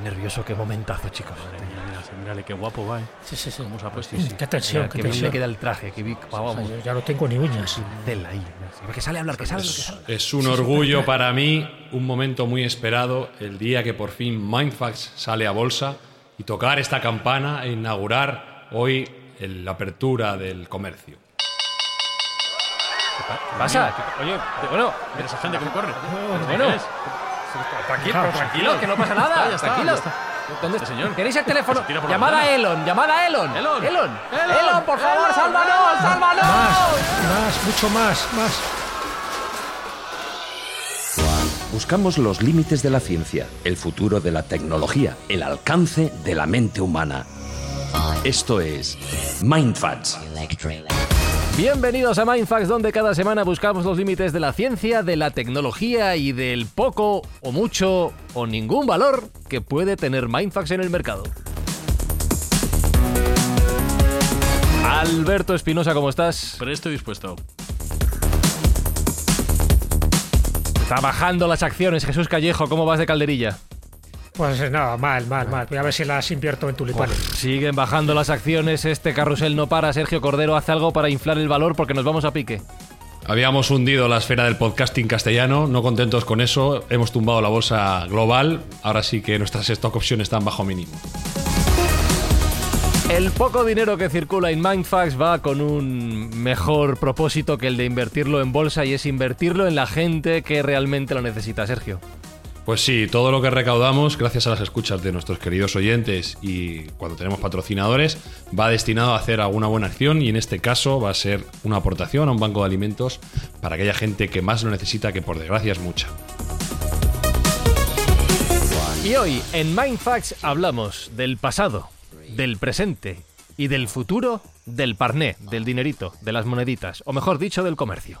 Estoy nervioso, qué momentazo, chicos. Mira, mírale qué guapo va, ¿eh? Sí, sí, sí. ¿Cómo se ha puesto? Mm, Qué tensión, Mira, qué que bien le tensión. queda el traje, que O sea, vamos, yo ya no tengo ni uñas. tela ahí. Mira, Que sale a hablar, que sale, que sale. Es un orgullo para mí, un momento muy esperado, el día que por fin Mindfax sale a bolsa y tocar esta campana e inaugurar hoy el- la apertura del comercio. ¿Qué pasa? Oye, bueno, Mira esa gente cómo corre. bueno. Tranquilo, Claro, tranquilo, que no pasa nada. Ya está, tranquilo. ya está. ¿Dónde Este señor. ¿Queréis el teléfono? Llamada a. Elon, llamada a Elon. Elon. Elon. Elon. por favor, Elon. sálvanos, sálvanos. Más, más, mucho más, más. Buscamos los límites de la ciencia, el futuro de la tecnología, el alcance de la mente humana. Esto es Mindfats. Bienvenidos a Mindfax, donde cada semana buscamos los límites de la ciencia, de la tecnología y del poco o mucho o ningún valor que puede tener Mindfax en el mercado. Alberto Espinosa, ¿cómo estás? Pero estoy dispuesto. Está bajando las acciones. Jesús Callejo, ¿cómo vas de calderilla? Pues eh, no, mal, mal, mal. Voy a ver si las invierto en tulipanes. Siguen bajando las acciones, este carrusel no para. Sergio Cordero hace algo para inflar el valor porque nos vamos a pique. Habíamos hundido la esfera del podcasting castellano, no contentos con eso, hemos tumbado la bolsa global, ahora sí que nuestras stock options están bajo mínimo. El poco dinero que circula en Mindfax va con un mejor propósito que el de invertirlo en bolsa y es invertirlo en la gente que realmente lo necesita, Sergio. Pues sí, todo lo que recaudamos, gracias a las escuchas de nuestros queridos oyentes y cuando tenemos patrocinadores, va destinado a hacer alguna buena acción y en este caso va a ser una aportación a un banco de alimentos para aquella gente que más lo necesita, que por desgracia es mucha. Y hoy en Mindfax hablamos del pasado, del presente y del futuro del parné, del dinerito, de las moneditas, o mejor dicho, del comercio.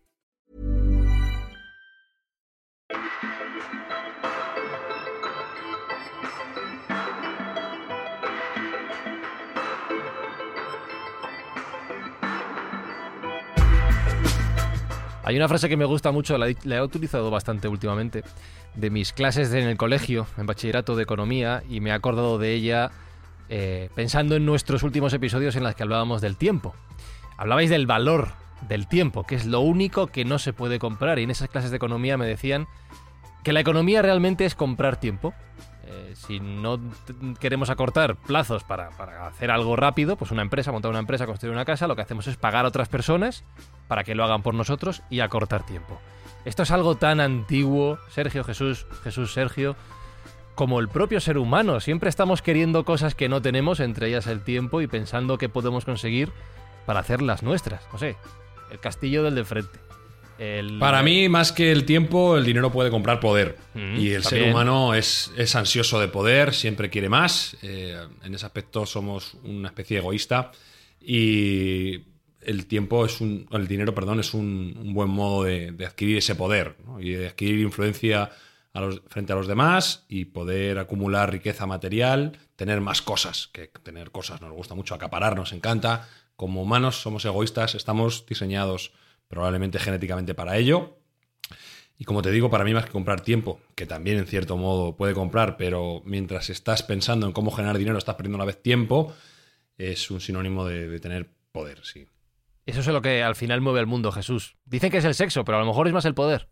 Hay una frase que me gusta mucho, la, he- utilizado bastante últimamente, de mis clases en el colegio, en bachillerato de economía, y me he acordado de ella eh, pensando en nuestros últimos episodios en los que hablábamos del tiempo. Hablabais del valor del tiempo, que es lo único que no se puede comprar, y en esas clases de economía me decían que la economía realmente es comprar tiempo. Eh, si no queremos acortar plazos para, hacer algo rápido, pues una empresa, montar una empresa, construir una casa, lo que hacemos es pagar a otras personas para que lo hagan por nosotros y acortar tiempo. Esto es algo tan antiguo, Sergio Jesús, Jesús Sergio, como el propio ser humano. Siempre estamos queriendo cosas que no tenemos, entre ellas el tiempo, y pensando que podemos conseguir para hacer las nuestras. No sé, el castillo del de frente. El- Para mí, más que el tiempo, el dinero puede comprar poder. Mm, y el ser humano es, es ansioso de poder, siempre quiere más. Eh, en ese aspecto somos una especie egoísta. Y el tiempo es un. El dinero, perdón, es un, un buen modo de, de adquirir ese poder ¿no? y de adquirir influencia a los- frente a los demás y poder acumular riqueza material, tener más cosas, que tener cosas nos gusta mucho, acaparar nos encanta. Como humanos somos egoístas, estamos diseñados probablemente genéticamente para ello. Y como te digo, para mí más que comprar tiempo, que también en cierto modo puede comprar, pero mientras estás pensando en cómo generar dinero, estás perdiendo a la vez tiempo, es un sinónimo de, de tener poder, sí. Eso es lo que al final mueve al mundo, Jesús. Dicen que es el sexo, pero a lo mejor es más el poder.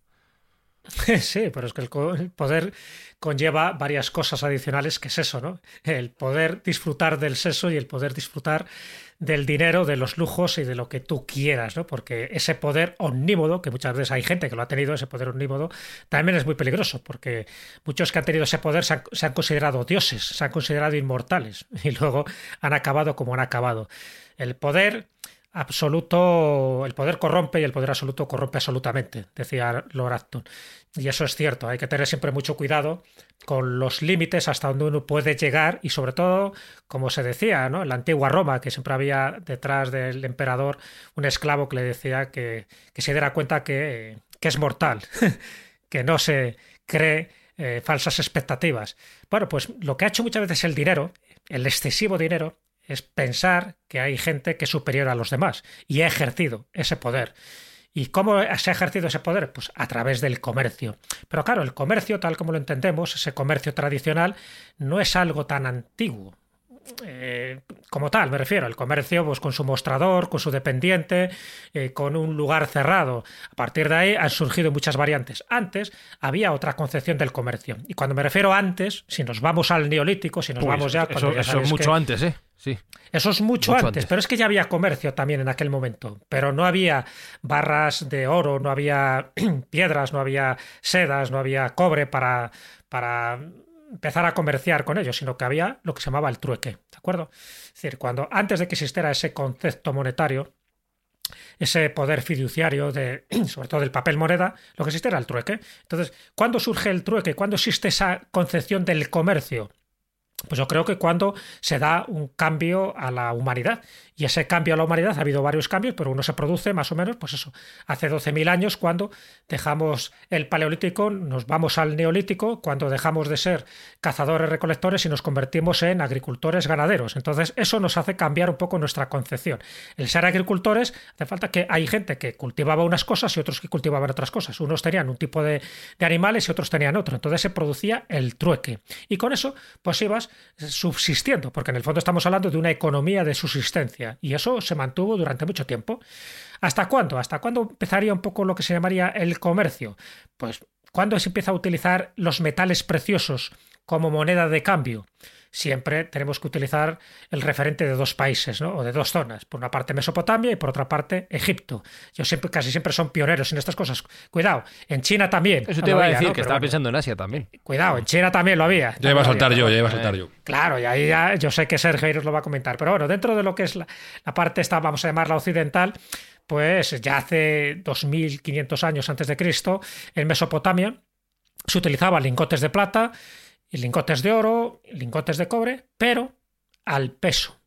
Sí, pero es que el, poder conlleva varias cosas adicionales, que es eso, ¿no? El poder disfrutar del sexo y el poder disfrutar del dinero, de los lujos y de lo que tú quieras, ¿no? Porque ese poder omnímodo, que muchas veces hay gente que lo ha tenido, ese poder omnímodo, también es muy peligroso, porque muchos que han tenido ese poder se han considerado dioses, se han considerado inmortales y luego han acabado como han acabado. El poder absoluto, el poder corrompe y el poder absoluto corrompe absolutamente, decía Lord Acton. Y eso es cierto, hay que tener siempre mucho cuidado con los límites hasta donde uno puede llegar y sobre todo, como se decía, ¿no? en la antigua Roma, que siempre había detrás del emperador un esclavo que le decía que, se diera cuenta que, es mortal, que no se cree eh, falsas expectativas. Bueno, pues lo que ha hecho muchas veces el dinero, el excesivo dinero, es pensar que hay gente que es superior a los demás y ha ejercido ese poder. ¿Y cómo se ha ejercido ese poder? Pues a través del comercio. Pero claro, el comercio, tal como lo entendemos, ese comercio tradicional, no es algo tan antiguo. Eh, como tal, me refiero, el comercio pues, con su mostrador, con su dependiente, eh, con un lugar cerrado. A partir de ahí han surgido muchas variantes. Antes había otra concepción del comercio. Y cuando me refiero antes, si nos vamos al neolítico, si nos vamos ya... Eso, es mucho antes, ¿eh? Sí. Eso es mucho, antes, pero es que ya había comercio también en aquel momento, pero no había barras de oro, no había piedras, no había sedas, no había cobre para, para empezar a comerciar con ellos, sino que había lo que se llamaba el trueque, ¿de acuerdo? Es decir, cuando antes de que existiera ese concepto monetario, ese poder fiduciario de, sobre todo del papel moneda, lo que existe era el trueque. Entonces, ¿cuándo surge el trueque? ¿Cuándo existe esa concepción del comercio? Pues yo creo que cuando se da un cambio a la humanidad. Y ese cambio a la humanidad ha habido varios cambios, pero uno se produce más o menos, pues eso, hace 12.000 años cuando dejamos el paleolítico, nos vamos al neolítico, cuando dejamos de ser cazadores recolectores y nos convertimos en agricultores ganaderos. Entonces eso nos hace cambiar un poco nuestra concepción. El ser agricultores, hace falta que hay gente que cultivaba unas cosas y otros que cultivaban otras cosas. Unos tenían un tipo de, de animales y otros tenían otro. Entonces se producía el trueque. Y con eso, pues ibas subsistiendo, porque en el fondo estamos hablando de una economía de subsistencia y eso se mantuvo durante mucho tiempo. ¿Hasta cuándo? ¿Hasta cuándo empezaría un poco lo que se llamaría el comercio? Pues cuando se empieza a utilizar los metales preciosos como moneda de cambio siempre tenemos que utilizar el referente de dos países, ¿no? o de dos zonas. Por una parte Mesopotamia y por otra parte Egipto. Yo siempre, casi siempre son pioneros en estas cosas. Cuidado, en China también. Eso te iba a decir, que estaba pensando en Asia también. Cuidado, en China también lo había. Ya iba a saltar yo, ya iba a saltar yo. Claro, y ahí ya yo sé que Sergio os lo va a comentar. Pero bueno, dentro de lo que es la, la parte esta, vamos a llamarla occidental, pues ya hace 2500 años antes de Cristo, en Mesopotamia se utilizaban lingotes de plata y lingotes de oro, lingotes de cobre, pero al peso.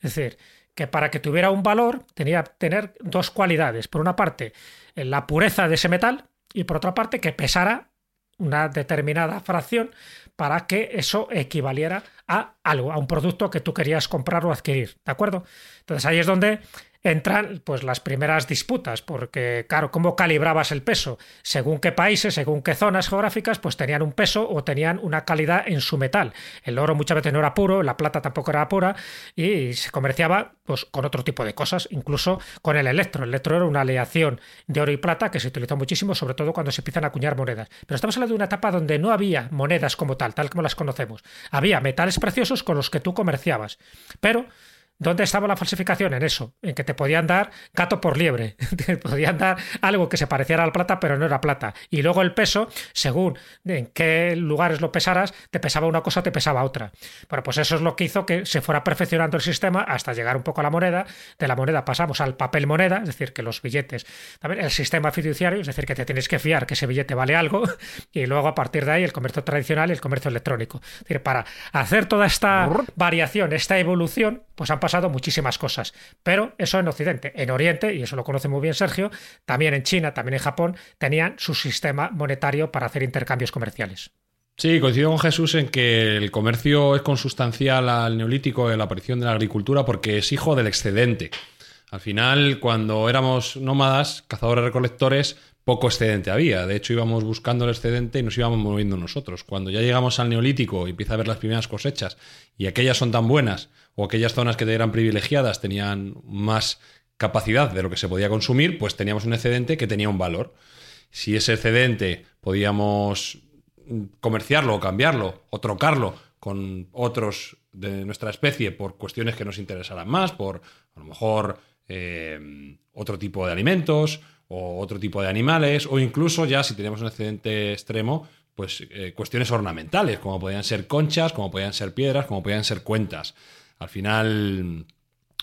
Es decir, que para que tuviera un valor tenía que tener dos cualidades. Por una parte, la pureza de ese metal y por otra parte, que pesara una determinada fracción para que eso equivaliera a algo, a un producto que tú querías comprar o adquirir. ¿De acuerdo? Entonces ahí es donde entran pues las primeras disputas, porque claro, ¿cómo calibrabas el peso? Según qué países, según qué zonas geográficas, pues tenían un peso o tenían una calidad en su metal. El oro muchas veces no era puro, la plata tampoco era pura y se comerciaba pues con otro tipo de cosas, incluso con el electro. El electro era una aleación de oro y plata que se utilizó muchísimo, sobre todo cuando se empiezan a acuñar monedas. Pero estamos hablando de una etapa donde no había monedas como tal, tal como las conocemos. Había metales preciosos con los que tú comerciabas. Pero ¿Dónde estaba la falsificación? En eso, en que te podían dar gato por liebre, te podían dar algo que se pareciera a la plata, pero no era plata. Y luego el peso, según en qué lugares lo pesaras, te pesaba una cosa, te pesaba otra. Bueno, pues eso es lo que hizo que se fuera perfeccionando el sistema hasta llegar un poco a la moneda. De la moneda pasamos al papel moneda, es decir, que los billetes, también el sistema fiduciario, es decir, que te tienes que fiar que ese billete vale algo, y luego a partir de ahí el comercio tradicional y el comercio electrónico. Es decir, para hacer toda esta variación, esta evolución, pues han pasado muchísimas cosas. Pero eso en Occidente. En Oriente, y eso lo conoce muy bien Sergio, también en China, también en Japón, tenían su sistema monetario para hacer intercambios comerciales. Sí, coincido con Jesús en que el comercio es consustancial al neolítico a la aparición de la agricultura porque es hijo del excedente. Al final, cuando éramos nómadas, cazadores recolectores, poco excedente había. De hecho, íbamos buscando el excedente y nos íbamos moviendo nosotros. Cuando ya llegamos al neolítico y empieza a ver las primeras cosechas y aquellas son tan buenas o aquellas zonas que eran privilegiadas tenían más capacidad de lo que se podía consumir, pues teníamos un excedente que tenía un valor. Si ese excedente podíamos comerciarlo o cambiarlo o trocarlo con otros de nuestra especie por cuestiones que nos interesaran más, por a lo mejor eh, otro tipo de alimentos o otro tipo de animales, o incluso ya si tenemos un excedente extremo, pues eh, cuestiones ornamentales, como podían ser conchas, como podían ser piedras, como podían ser cuentas. Al final,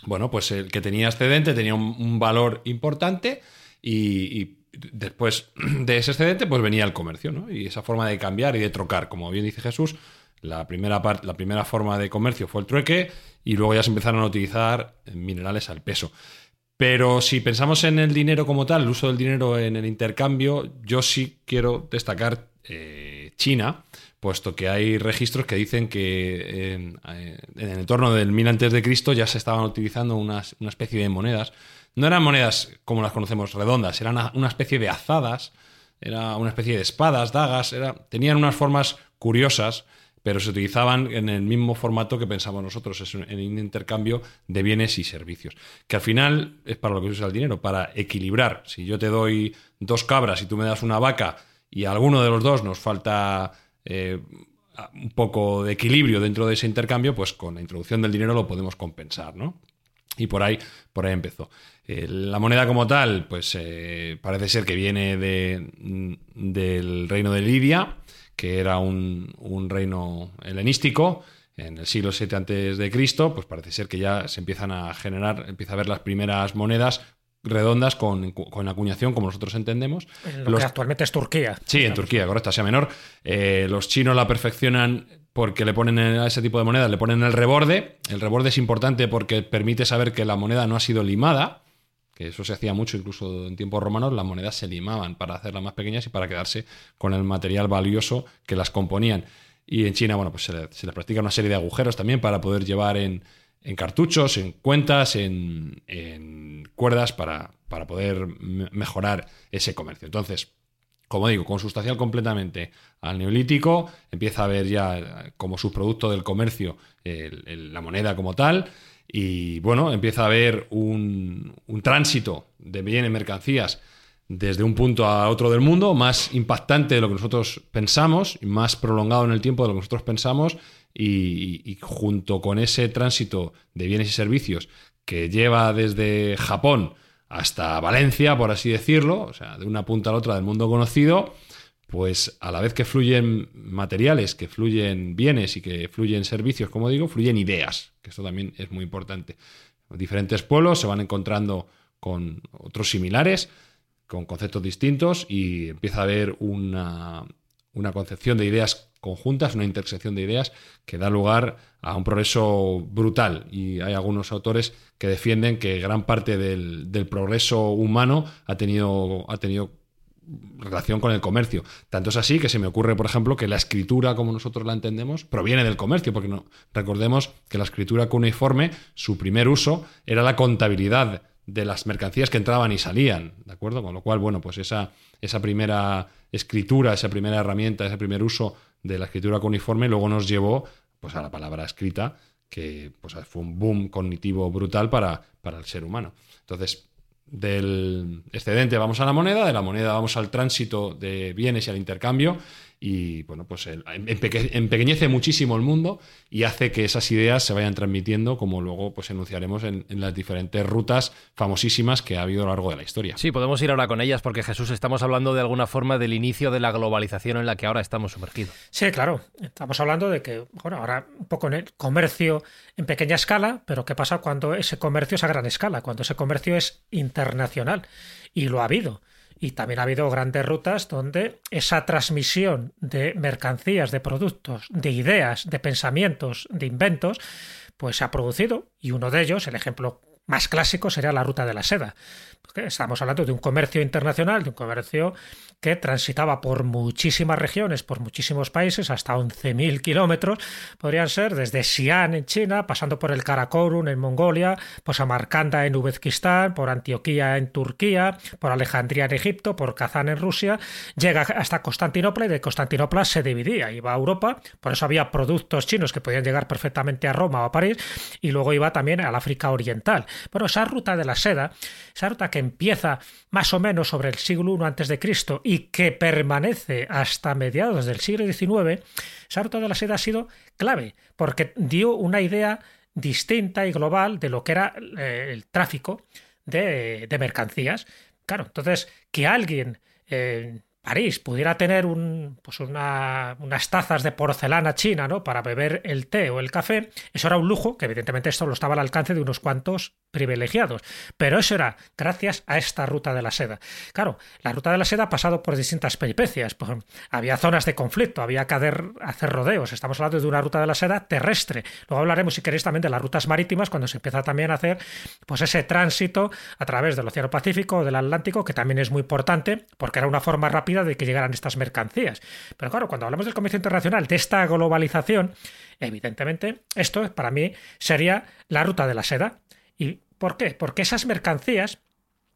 bueno, pues el que tenía excedente tenía un, valor importante y, después de ese excedente pues venía el comercio, ¿no? Y esa forma de cambiar y de trocar, como bien dice Jesús, la primera, la primera forma de comercio fue el trueque y luego ya se empezaron a utilizar minerales al peso. Pero si pensamos en el dinero como tal, el uso del dinero en el intercambio, yo sí quiero destacar eh, China, puesto que hay registros que dicen que en, el entorno del 1000 antes de Cristo ya se estaban utilizando una, especie de monedas. No eran monedas como las conocemos redondas, eran una, especie de azadas, era una especie de espadas, dagas, era, tenían unas formas curiosas pero se utilizaban en el mismo formato que pensamos nosotros, es en un intercambio de bienes y servicios. Que al final es para lo que se usa el dinero, para equilibrar. Si yo te doy dos cabras y tú me das una vaca y a alguno de los dos nos falta eh, un poco de equilibrio dentro de ese intercambio, pues con la introducción del dinero lo podemos compensar, ¿no? Y por ahí, por ahí empezó. Eh, la moneda como tal, pues eh, parece ser que viene de, del reino de Lidia que era un, reino helenístico en el siglo VII antes de Cristo, pues parece ser que ya se empiezan a generar, empieza a ver las primeras monedas redondas con, acuñación, como nosotros entendemos. lo que actualmente es Turquía. Sí, en Turquía, correcto, sea menor. Eh, los chinos la perfeccionan porque le ponen a ese tipo de monedas, le ponen el reborde. El reborde es importante porque permite saber que la moneda no ha sido limada que eso se hacía mucho incluso en tiempos romanos, las monedas se limaban para hacerlas más pequeñas y para quedarse con el material valioso que las componían. Y en China, bueno, pues se, les practica una serie de agujeros también para poder llevar en, cartuchos, en cuentas, en, cuerdas para, para, poder mejorar ese comercio. Entonces, como digo, consustancial completamente al neolítico, empieza a ver ya como subproducto del comercio la moneda como tal, y bueno, empieza a haber un, tránsito de bienes, mercancías, desde un punto a otro del mundo, más impactante de lo que nosotros pensamos, más prolongado en el tiempo de lo que nosotros pensamos, y, junto con ese tránsito de bienes y servicios que lleva desde Japón hasta Valencia, por así decirlo, o sea, de una punta a la otra del mundo conocido, pues a la vez que fluyen materiales, que fluyen bienes y que fluyen servicios, como digo, fluyen ideas, que esto también es muy importante. Diferentes pueblos se van encontrando con otros similares, con conceptos distintos y empieza a haber una, una concepción de ideas conjuntas, una intersección de ideas que da lugar a un progreso brutal. Y hay algunos autores que defienden que gran parte del, progreso humano ha tenido, ha tenido relación con el comercio. Tanto es así que se me ocurre, por ejemplo, que la escritura, como nosotros la entendemos, proviene del comercio, porque recordemos que la escritura cuneiforme, su primer uso era la contabilidad de las mercancías que entraban y salían, ¿de acuerdo? Con lo cual, bueno, pues esa, esa primera escritura, esa primera herramienta, ese primer uso de la escritura cuneiforme luego nos llevó pues, a la palabra escrita, que pues, fue un boom cognitivo brutal para, para el ser humano. Entonces, del excedente vamos a la moneda, de la moneda vamos al tránsito de bienes y al intercambio y bueno, pues empequeñece muchísimo el mundo y hace que esas ideas se vayan transmitiendo, como luego pues enunciaremos en, las diferentes rutas famosísimas que ha habido a lo largo de la historia. Sí, podemos ir ahora con ellas porque Jesús, estamos hablando de alguna forma del inicio de la globalización en la que ahora estamos sumergidos. Sí, claro, estamos hablando de que, bueno, ahora un poco en el comercio en pequeña escala, pero ¿qué pasa cuando ese comercio es a gran escala? Cuando ese comercio es internacional y lo ha habido. Y también ha habido grandes rutas donde esa transmisión de mercancías, de productos, de ideas, de pensamientos, de inventos, pues se ha producido. Y uno de ellos, el ejemplo más clásico, sería la ruta de la seda. Estamos hablando de un comercio internacional, de un comercio que transitaba por muchísimas regiones, por muchísimos países, hasta 11.000 kilómetros, podrían ser desde Xi'an en China, pasando por el Karakorum en Mongolia, por Samarcanda en Uzbekistán, por Antioquía en Turquía, por Alejandría en Egipto, por Kazán en Rusia, llega hasta Constantinopla y de Constantinopla se dividía, iba a Europa, por eso había productos chinos que podían llegar perfectamente a Roma o a París, y luego iba también al África Oriental. Bueno, esa ruta de la seda, esa ruta que empieza más o menos sobre el siglo I Cristo y que permanece hasta mediados del siglo XIX, esa ruta de la seda ha sido clave porque dio una idea distinta y global de lo que era eh, el tráfico de, mercancías. Claro, entonces que alguien eh, París pudiera tener pues unas tazas de porcelana china ¿no? para beber el té o el café, eso era un lujo, que evidentemente esto lo estaba al alcance de unos cuantos privilegiados. Pero eso era gracias a esta ruta de la seda. Claro, la ruta de la seda ha pasado por distintas peripecias. Había zonas de conflicto, había que hacer rodeos. Estamos hablando de una ruta de la seda terrestre. Luego hablaremos, si queréis, también de las rutas marítimas, cuando se empieza también a hacer pues, ese tránsito a través del Océano Pacífico o del Atlántico, que también es muy importante, porque era una forma rápida de que llegaran estas mercancías. Pero claro, cuando hablamos del comercio internacional, de esta globalización, evidentemente, esto para mí sería la ruta de la seda. ¿Y por qué? Porque esas mercancías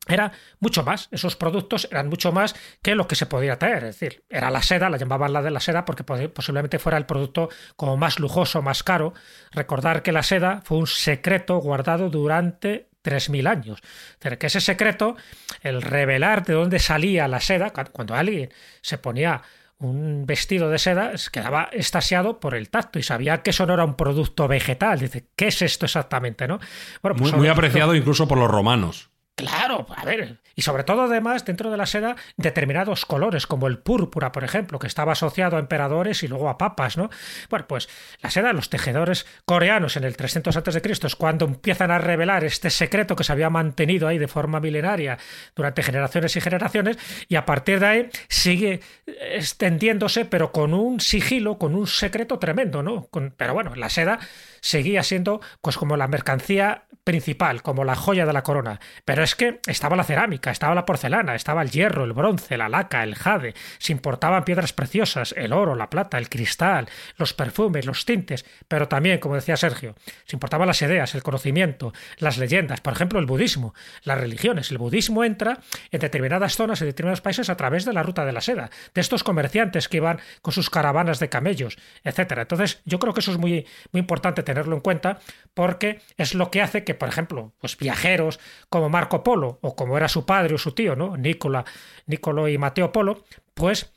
era mucho más, esos productos eran mucho más que lo que se podía traer. Es decir, era la seda, la llamaban la de la seda porque posiblemente fuera el producto como más lujoso, más caro. Recordar que la seda fue un secreto guardado durante 3.000 años. Es que ese secreto, el revelar de dónde salía la seda, cuando alguien se ponía un vestido de seda quedaba estasiado por el tacto y sabía que eso no era un producto vegetal. Dice, ¿qué es esto exactamente? ¿no? Bueno, pues muy, apreciado incluso por los romanos. Claro, a ver, y sobre todo además dentro de la seda determinados colores, como el púrpura, por ejemplo, que estaba asociado a emperadores y luego a papas, ¿no? Bueno, pues la seda, los tejedores coreanos en el 300 a.C. es cuando empiezan a revelar este secreto que se había mantenido ahí de forma milenaria durante generaciones y generaciones, y a partir de ahí sigue extendiéndose, pero con un sigilo, con un secreto tremendo, ¿no? pero bueno, la seda seguía siendo pues como la mercancía principal, como la joya de la corona. Pero es que estaba la cerámica, estaba la porcelana, estaba el hierro, el bronce, la laca, el jade, se importaban piedras preciosas, el oro, la plata, el cristal, los perfumes, los tintes, pero también, como decía Sergio, se importaban las ideas, el conocimiento, las leyendas, por ejemplo, el budismo, las religiones. El budismo entra en determinadas zonas, en determinados países, a través de la ruta de la seda, de estos comerciantes que iban con sus caravanas de camellos, etcétera. Entonces, yo creo que eso es muy, muy importante tenerlo en cuenta porque es lo que hace que, por ejemplo, pues viajeros como Marco Polo o como era su padre o su tío, ¿no? Nicola, Nicolo y Mateo Polo, pues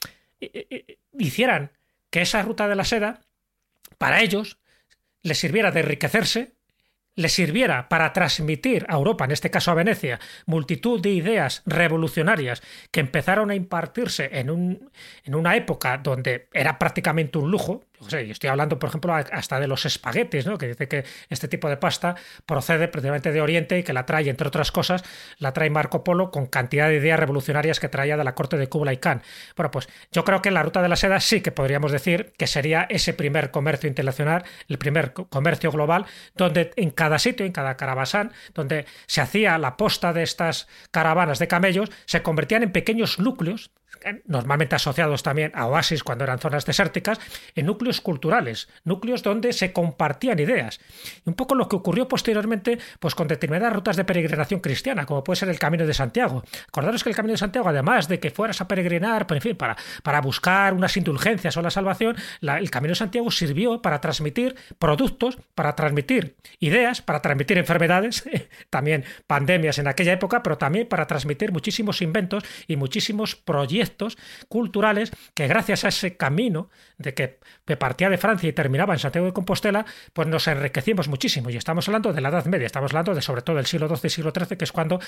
hicieran que esa ruta de la seda para ellos les sirviera de enriquecerse, les sirviera para transmitir a Europa, en este caso a Venecia, multitud de ideas revolucionarias que empezaron a impartirse en, un, en una época donde era prácticamente un lujo, estoy hablando, por ejemplo, hasta de los espaguetis, ¿no? que dice que este tipo de pasta procede precisamente de Oriente y que la trae, entre otras cosas, la trae Marco Polo con cantidad de ideas revolucionarias que traía de la corte de Kublai Khan. Bueno, pues yo creo que la ruta de la seda sí que podríamos decir que sería ese primer comercio internacional, el primer comercio global, donde en cada sitio, en cada caravasán, donde se hacía la posta de estas caravanas de camellos, se convertían en pequeños núcleos normalmente asociados también a oasis cuando eran zonas desérticas, en núcleos culturales, núcleos donde se compartían ideas. Y un poco lo que ocurrió posteriormente pues con determinadas rutas de peregrinación cristiana, como puede ser el Camino de Santiago. Acordaros que el Camino de Santiago, además de que fueras a peregrinar, en fin, para buscar unas indulgencias o la salvación, el Camino de Santiago sirvió para transmitir productos, para transmitir ideas, para transmitir enfermedades, también pandemias en aquella época, pero también para transmitir muchísimos inventos y muchísimos proyectos culturales que gracias a ese camino de que partía de Francia y terminaba en Santiago de Compostela, pues nos enriquecimos muchísimo. Y estamos hablando de la Edad Media, estamos hablando de sobre todo el siglo XII y siglo XIII, que es cuando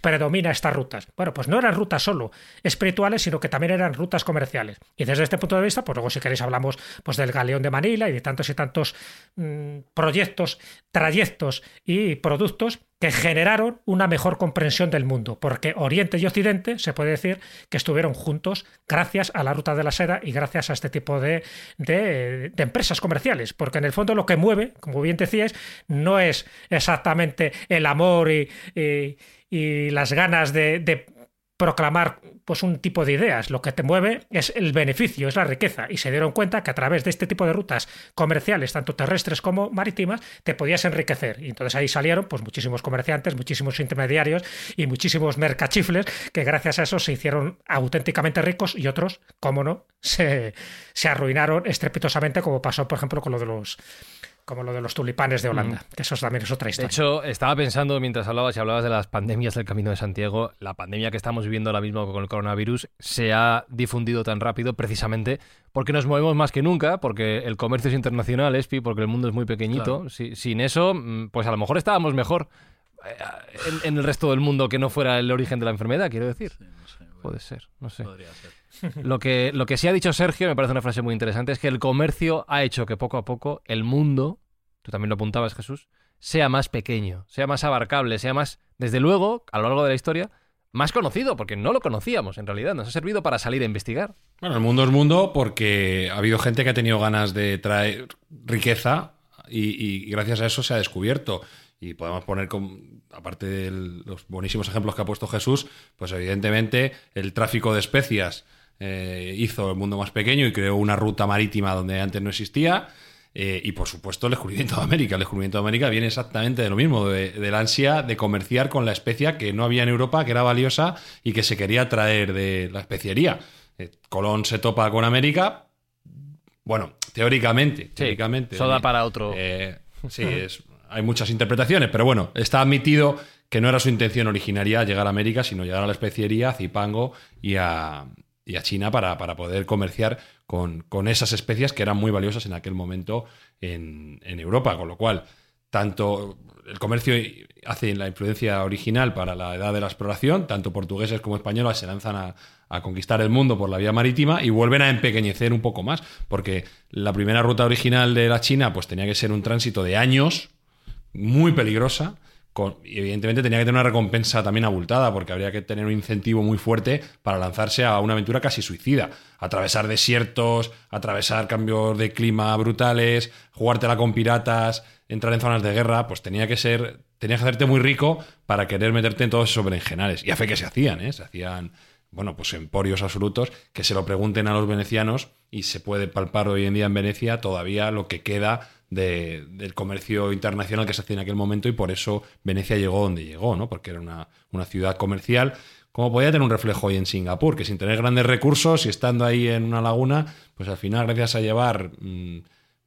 predomina estas rutas. Bueno, pues no eran rutas solo espirituales, sino que también eran rutas comerciales. Y desde este punto de vista, pues luego si queréis hablamos pues del Galeón de Manila y de tantos y tantos mm, proyectos, trayectos y productos que generaron una mejor comprensión del mundo, porque Oriente y Occidente se puede decir que estuvieron juntos gracias a la ruta de la seda y gracias a este tipo de, de, empresas comerciales, porque en el fondo lo que mueve, como bien decías, no es exactamente el amor y, y, las ganas de proclamar pues un tipo de ideas. Lo que te mueve es el beneficio, es la riqueza. Y se dieron cuenta que a través de este tipo de rutas comerciales, tanto terrestres como marítimas, te podías enriquecer. Y entonces ahí salieron pues muchísimos comerciantes, muchísimos intermediarios y muchísimos mercachifles que gracias a eso se hicieron auténticamente ricos y otros, cómo no, se, se arruinaron estrepitosamente, como pasó, por ejemplo, con lo de los como lo de los tulipanes de Holanda, que eso también es otra De historia. hecho, estaba pensando mientras hablabas y hablabas de las pandemias del Camino de Santiago, la pandemia que estamos viviendo ahora mismo con el coronavirus se ha difundido tan rápido precisamente porque nos movemos más que nunca, porque el comercio es internacional, Espi, porque el mundo es muy pequeñito. Claro. Si- sin eso, mm, pues a lo mejor estábamos mejor eh, en, en el resto del mundo que no fuera el origen de la enfermedad, quiero decir. Sí, no sé, bueno, Puede ser, no sé. podría ser. Lo que, lo que sí ha dicho Sergio, me parece una frase muy interesante, es que el comercio ha hecho que poco a poco el mundo, tú también lo apuntabas Jesús, sea más pequeño, sea más abarcable, sea más, desde luego, a lo largo de la historia, más conocido, porque no lo conocíamos en realidad, nos ha servido para salir a investigar. Bueno, el mundo es mundo porque ha habido gente que ha tenido ganas de traer riqueza y, y gracias a eso se ha descubierto. Y podemos poner, con, aparte de los buenísimos ejemplos que ha puesto Jesús, pues evidentemente el tráfico de especias eh, hizo el mundo más pequeño y creó una ruta marítima donde antes no existía. Eh, y por supuesto el descubrimiento de América. El descubrimiento de América viene exactamente de lo mismo, de, de la ansia de comerciar con la especia que no había en Europa, que era valiosa y que se quería traer de la especiería. Eh, Colón se topa con América. Bueno, teóricamente. teóricamente eso da oye, para otro. eh, sí, es- hay muchas interpretaciones, pero bueno, está admitido que no era su intención originaria llegar a América, sino llegar a la especiería, a Zipango y a, y a China para, para poder comerciar con, con esas especias que eran muy valiosas en aquel momento en, en Europa. Con lo cual, tanto el comercio hace la influencia original para la edad de la exploración, tanto portugueses como españoles se lanzan a, a conquistar el mundo por la vía marítima y vuelven a empequeñecer un poco más, porque la primera ruta original de la China pues tenía que ser un tránsito de años, muy peligrosa. Evidentemente tenía que tener una recompensa también abultada, porque habría que tener un incentivo muy fuerte para lanzarse a una aventura casi suicida. Atravesar desiertos, atravesar cambios de clima brutales, jugártela con piratas, entrar en zonas de guerra, pues tenía que ser. Tenías que hacerte muy rico para querer meterte en todos esos berenjenales. Y a fe que se hacían, ¿eh? Se hacían, bueno, pues emporios absolutos, que se lo pregunten a los venecianos y se puede palpar hoy en día en Venecia todavía lo que queda de- del comercio internacional que se hacía en aquel momento y por eso Venecia llegó donde llegó, ¿no? Porque era una, una ciudad comercial, como podía tener un reflejo hoy en Singapur, que sin tener grandes recursos y estando ahí en una laguna, pues al final, gracias a llevar mm,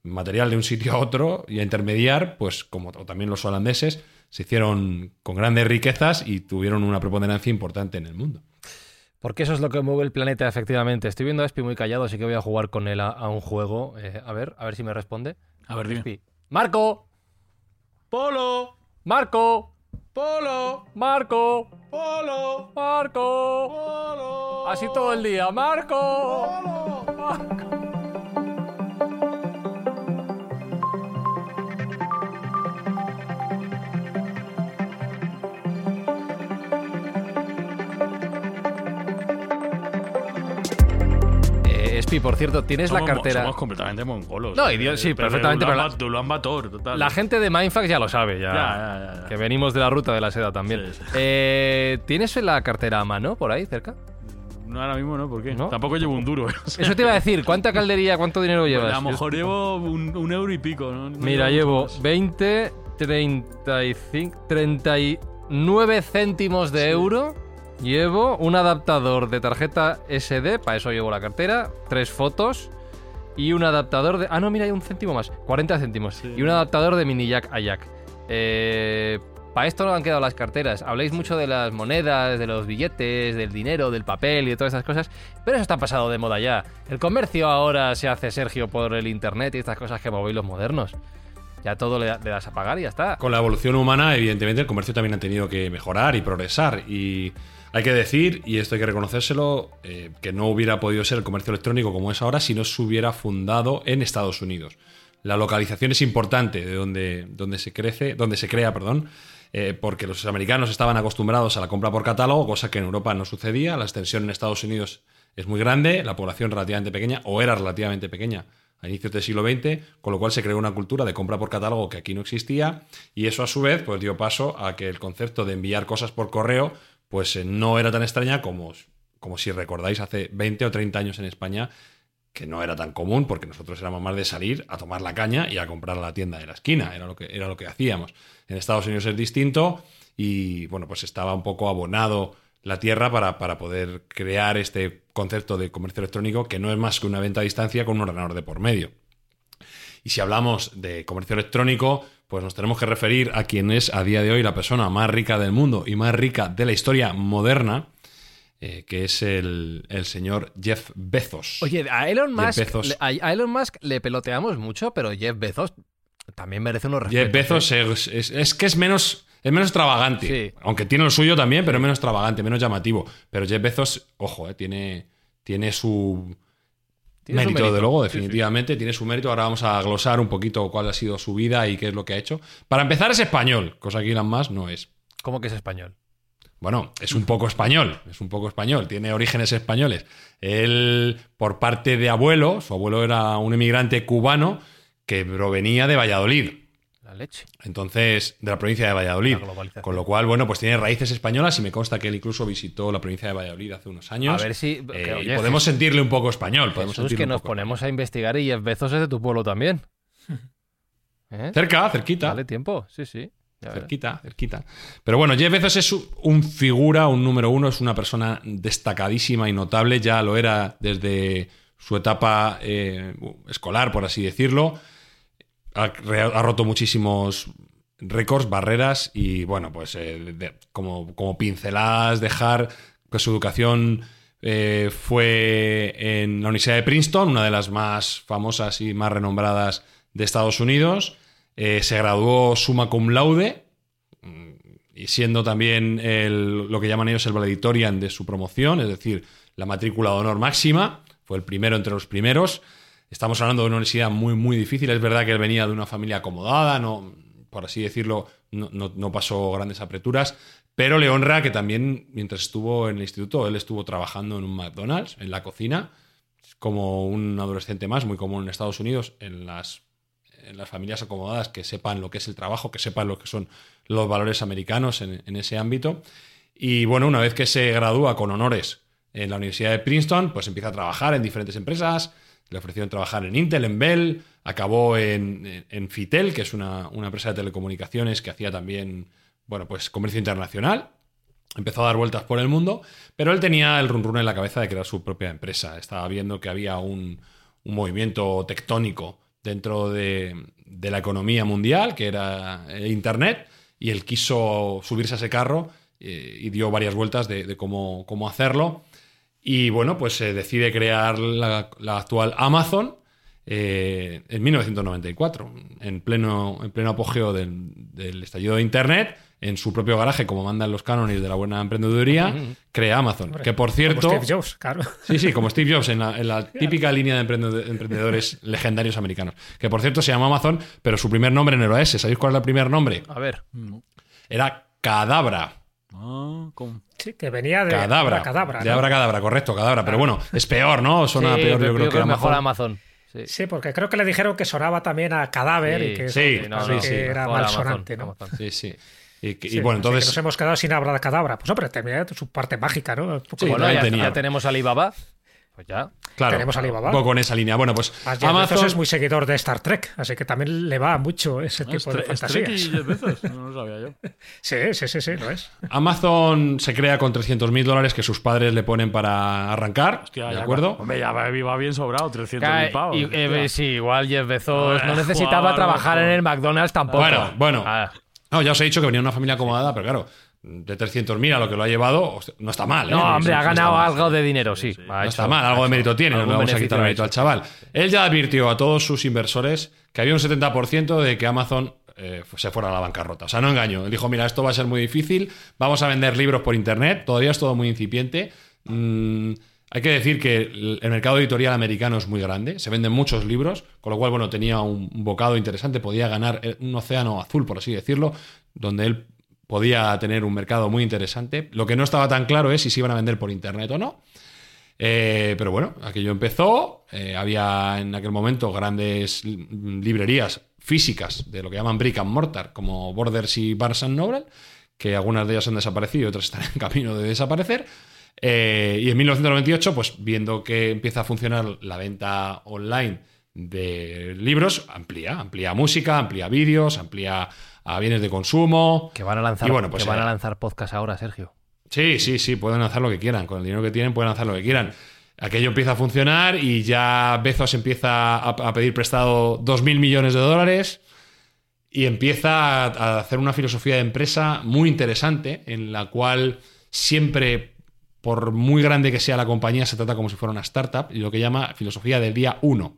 material de un sitio a otro y a intermediar, pues como también los holandeses, se hicieron con grandes riquezas y tuvieron una preponderancia importante en el mundo. Porque eso es lo que mueve el planeta, efectivamente. Estoy viendo a Espi muy callado, así que voy a jugar con él a, a un juego. Eh, a ver, a ver si me responde. A ver, dime. ¡Marco! ¡Polo! ¡Marco! ¡Polo! ¡Marco! ¡Polo! ¡Marco! ¡Polo! Así todo el día. ¡Marco! ¡Marco! Eh, Espi, por cierto, tienes la Somos cartera. Somos completamente mongolos. No, idiota, sí, perfectamente, pero la- Ulan, Ulan Bator, total. La gente de Mindfax ya lo sabe, ya. Ya, ya, ya. Que venimos de la ruta de la seda también. Sí, sí. Eh, ¿Tienes la cartera a mano por ahí cerca? No, ahora mismo no, ¿por qué? ¿No? Tampoco llevo un duro. ¿eh? O sea, Eso te iba a decir, ¿cuánta caldería, cuánto dinero pues llevas? a lo mejor llevo un, un euro y pico. ¿no? No Mira, llevo más. 20, 35, 39 céntimos de euro. Llevo un adaptador de tarjeta SD, para eso llevo la cartera, tres fotos y un adaptador de... Ah, no, mira, hay un céntimo más, 40 céntimos. Sí. Y un adaptador de mini jack a jack. Eh, para esto no han quedado las carteras. Habláis mucho de las monedas, de los billetes, del dinero, del papel y de todas esas cosas, pero eso está pasado de moda ya. El comercio ahora se hace, Sergio, por el internet y estas cosas que movéis los modernos. Ya todo le, le das a pagar y ya está. Con la evolución humana, evidentemente, el comercio también ha tenido que mejorar y progresar. Y hay que decir, y esto hay que reconocérselo, eh, que no hubiera podido ser el comercio electrónico como es ahora si no se hubiera fundado en Estados Unidos. La localización es importante de donde, se crece, donde se crea, perdón, eh, porque los americanos estaban acostumbrados a la compra por catálogo, cosa que en Europa no sucedía. La extensión en Estados Unidos es muy grande, la población relativamente pequeña, o era relativamente pequeña a inicios del siglo XX, con lo cual se creó una cultura de compra por catálogo que aquí no existía, y eso a su vez pues, dio paso a que el concepto de enviar cosas por correo pues eh, no era tan extraña como, como si recordáis hace 20 o 30 años en España, que no era tan común porque nosotros éramos más de salir a tomar la caña y a comprar a la tienda de la esquina, era lo que, era lo que hacíamos. En Estados Unidos es distinto y bueno, pues estaba un poco abonado la tierra para, para poder crear este concepto de comercio electrónico que no es más que una venta a distancia con un ordenador de por medio. Y si hablamos de comercio electrónico, pues nos tenemos que referir a quien es a día de hoy la persona más rica del mundo y más rica de la historia moderna, eh, que es el, el señor Jeff Bezos. Oye, a Elon Musk, Bezos. a Elon Musk le peloteamos mucho, pero Jeff Bezos también merece unos respetos. Jeff Bezos ¿eh? es, es- es que es menos, es menos extravagante. Sí. Aunque tiene lo suyo también, pero es menos extravagante, menos llamativo. Pero Jeff Bezos, ojo, eh, tiene, tiene su Tiene su mérito, de luego, definitivamente. Tiene su mérito. Ahora vamos a glosar un poquito cuál ha sido su vida y qué es lo que ha hecho. Para empezar, es español, cosa que Elon Musk no es. ¿Cómo que es español? Bueno, es un poco español, es un poco español, tiene orígenes españoles. Él, por parte de abuelo, su abuelo era un emigrante cubano que provenía de Valladolid. Leche. Entonces, de la provincia de Valladolid. Con lo cual, bueno, pues tiene raíces españolas y me consta que él incluso visitó la provincia de Valladolid hace unos años. A ver si- Eh, que, y oye, podemos sentirle un poco español. Podemos Jesús, que nos ponemos a investigar y Jeff Bezos es de tu pueblo también. ¿Eh? Cerca, cerquita. Dale tiempo, sí, sí. Cerquita, cerquita. Pero bueno, Jeff Bezos es un- un figura, un número uno, es una persona destacadísima y notable, ya lo era desde su etapa eh, escolar, por así decirlo. Ha, roto muchísimos récords, barreras y bueno, pues eh, como, como pinceladas, dejar que su educación eh, fue en la Universidad de Princeton, una de las más famosas y más renombradas de Estados Unidos. Eh, se graduó summa cum laude mm, y siendo también el- lo que llaman ellos el valedictorian de su promoción, es decir, la matrícula de honor máxima, fue el primero entre los primeros. Estamos hablando de una universidad muy, muy difícil. Es verdad que él venía de una familia acomodada, no, por así decirlo, no, no- no pasó grandes apreturas, pero le honra que también, mientras estuvo en el instituto, él estuvo trabajando en un McDonald's, en la cocina, como un adolescente más, muy común en Estados Unidos, en las, en las familias acomodadas, que sepan lo que es el trabajo, que sepan lo que son los valores americanos en, en ese ámbito. Y bueno, una vez que se gradúa con honores en la Universidad de Princeton, pues empieza a trabajar en diferentes empresas. Le ofrecieron trabajar en Intel, en Bell, acabó en, en- Fitel, que es una, una empresa de telecomunicaciones que hacía también, bueno, pues comercio internacional. Empezó a dar vueltas por el mundo, pero él tenía el run run en la cabeza de crear su propia empresa. Estaba viendo que había un, un movimiento tectónico dentro de, de la economía mundial, que era eh, Internet, y él quiso subirse a ese carro eh, y dio varias vueltas de, de cómo, cómo hacerlo. Y bueno, pues se decide crear la, la actual Amazon eh, en 1994, en pleno, en pleno apogeo del, del estallido de Internet, en su propio garaje, como mandan los cánones de la buena emprendeduría, crea Amazon. Hombre, que por cierto. Como Steve Jobs, claro. Sí, sí, como Steve Jobs en la, en la típica línea de emprende- emprendedores legendarios americanos. Que por cierto se llama Amazon, pero su primer nombre no era ese. ¿Sabéis cuál era el primer nombre? A ver. Era Cadabra. Ah. Sí, que venía de Cadabra. Cadabra. de ¿no? Abra Cadabra, correcto, Cadabra. Pero bueno, es peor, ¿no? Suena Sí, peor, yo creo que es mejor Amazon. Amazon. Sí. Sí, porque creo que le dijeron que sonaba también a cadáver Sí, y que, sí, que no, no, que sí, era malsonante, ¿no? Sí, sí. Y, que- y bueno, así que entonces. nos hemos quedado sin hablar de cadabra. Pues hombre, tenía su parte mágica, ¿no? Sí, Bueno, ya, ya tenemos Alibaba. Pues ya. Claro, tenemos Alibaba. un poco en esa línea. Bueno, pues Jeff Amazon. Bezos es muy seguidor de Star Trek, así que también le va mucho ese tipo de y fantasías. Bezos. No lo sabía yo. Sí, sí, sí, sí, lo es. Amazon se crea con 300 mil dólares que sus padres le ponen para arrancar. Hostia, ¿De ya acuerdo? Hombre, ya va, bien sobrado, 300 Ca- mil pavos. y- eh, sí, igual Jeff Bezos Ah, no necesitaba trabajar en el McDonald's tampoco. Bueno, bueno. Ah, No, ya os he dicho que venía de una familia acomodada, pero claro, de 300.000 a lo que lo ha llevado, no está mal. ¿eh? no, hombre, No ha ganado algo de dinero, sí. No hecho- está mal, algo de mérito tiene, no le vamos a quitar mérito al chaval. Él ya advirtió a todos sus inversores que había un 70% de que Amazon eh, se fuera a la bancarrota. O sea, no engaño. Él dijo, mira, esto va a ser muy difícil, vamos a vender libros por Internet, todavía es todo muy incipiente. Mm, hay que decir que el mercado editorial americano es muy grande, se venden muchos libros, con lo cual, bueno, tenía un un bocado interesante, podía ganar eh, un océano azul, por así decirlo, donde él podía tener un mercado muy interesante. Lo que no estaba tan claro es si se iban a vender por Internet o no. Eh, pero bueno, aquello empezó. eh, había en aquel momento grandes li- librerías físicas de lo que llaman brick and mortar, como Borders y Barnes and Noble, que algunas de ellas han desaparecido y otras están en camino de desaparecer. Eh, y en 1998, pues viendo que empieza a funcionar la venta online de libros, amplía, amplía música, amplía vídeos, amplía a bienes de consumo. Que van a lanzar, Y bueno, pues, que van eh, a lanzar podcast ahora, Sergio. Sí, sí, sí, pueden hacer lo que quieran. Con el dinero que tienen pueden hacer lo que quieran. aquello empieza a funcionar y ya Bezos empieza a, a pedir prestado 2.000 millones de dólares y empieza a, a hacer una filosofía de empresa muy interesante en la cual siempre, por muy grande que sea la compañía, se trata como si fuera una startup y lo que llama filosofía del día 1.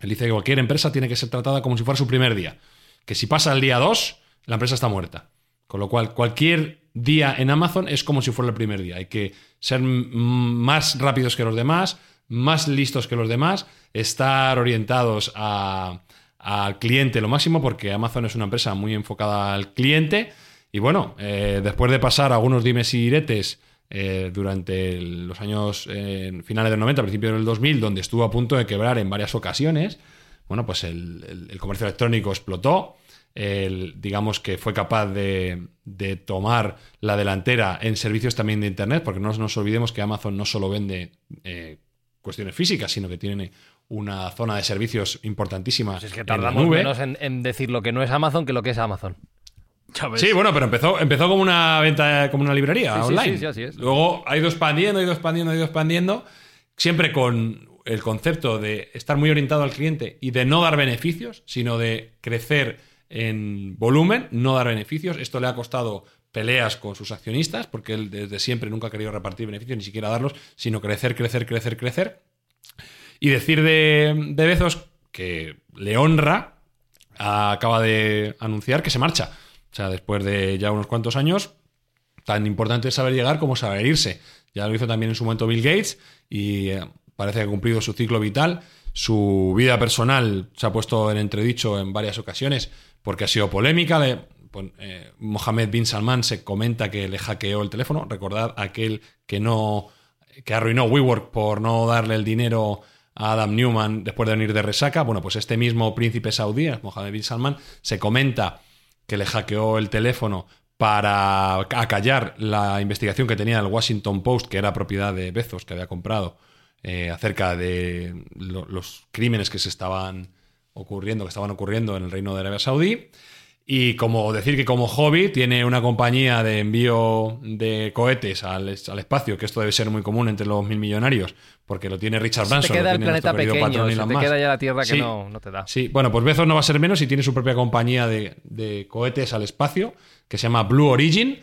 Él dice que cualquier empresa tiene que ser tratada como si fuera su primer día. Que si pasa el día 2, la empresa está muerta. Con lo cual, cualquier día en Amazon es como si fuera el primer día. Hay que ser más rápidos que los demás, más listos que los demás, estar orientados a- al cliente lo máximo, porque Amazon es una empresa muy enfocada al cliente. Y bueno, eh, después de pasar algunos dimes y diretes eh, durante los años eh, finales del 90, principios del 2000, donde estuvo a punto de quebrar en varias ocasiones, bueno, pues el comercio electrónico explotó. El- digamos que fue capaz de, de tomar la delantera en servicios también de Internet, porque no nos olvidemos que Amazon no solo vende eh, cuestiones físicas, sino que tiene una zona de servicios importantísima Pues es que en la tardamos nube. menos en, en decir lo que no es Amazon que lo que es Amazon. Sí, bueno, pero empezó, empezó como una venta, como una librería sí, online. sí, sí, así es. Luego ha ido expandiendo, ha ido expandiendo, ha ido expandiendo, siempre con el concepto de estar muy orientado al cliente y de no dar beneficios, sino de crecer en volumen, no dar beneficios. Esto le ha costado peleas con sus accionistas, porque él desde siempre nunca ha querido repartir beneficios, ni siquiera darlos, sino crecer, crecer, crecer, crecer. Y decir de, de Bezos que le honra, acaba de anunciar que se marcha. O sea, después de ya unos cuantos años, tan importante es saber llegar como saber irse. Ya lo hizo también en su momento Bill Gates y eh, parece que ha cumplido su ciclo vital. Su vida personal se ha puesto en entredicho en varias ocasiones porque ha sido polémica. Le- eh, Mohammed bin Salman se comenta que le hackeó el teléfono. Recordad aquel que no que arruinó WeWork por no darle el dinero a Adam Newman después de venir de resaca. Bueno, pues este mismo príncipe saudí, Mohammed bin Salman, se comenta que le hackeó el teléfono para acallar la investigación que tenía el Washington Post, que era propiedad de Bezos, que había comprado, eh, acerca de lo- los crímenes que se estaban ocurriendo, que estaban ocurriendo en el reino de Arabia Saudí. Y como decir que como hobby tiene una compañía de envío de cohetes al, es- al espacio, que esto debe ser muy común entre los mil millonarios, porque lo tiene Richard Se te Branson. lo queda el planeta pequeño, patrón se te queda ya la Tierra que Sí. no, no te da. Sí, bueno, pues Bezos no va a ser menos y tiene su propia compañía de, de cohetes al espacio que se llama Blue Origin,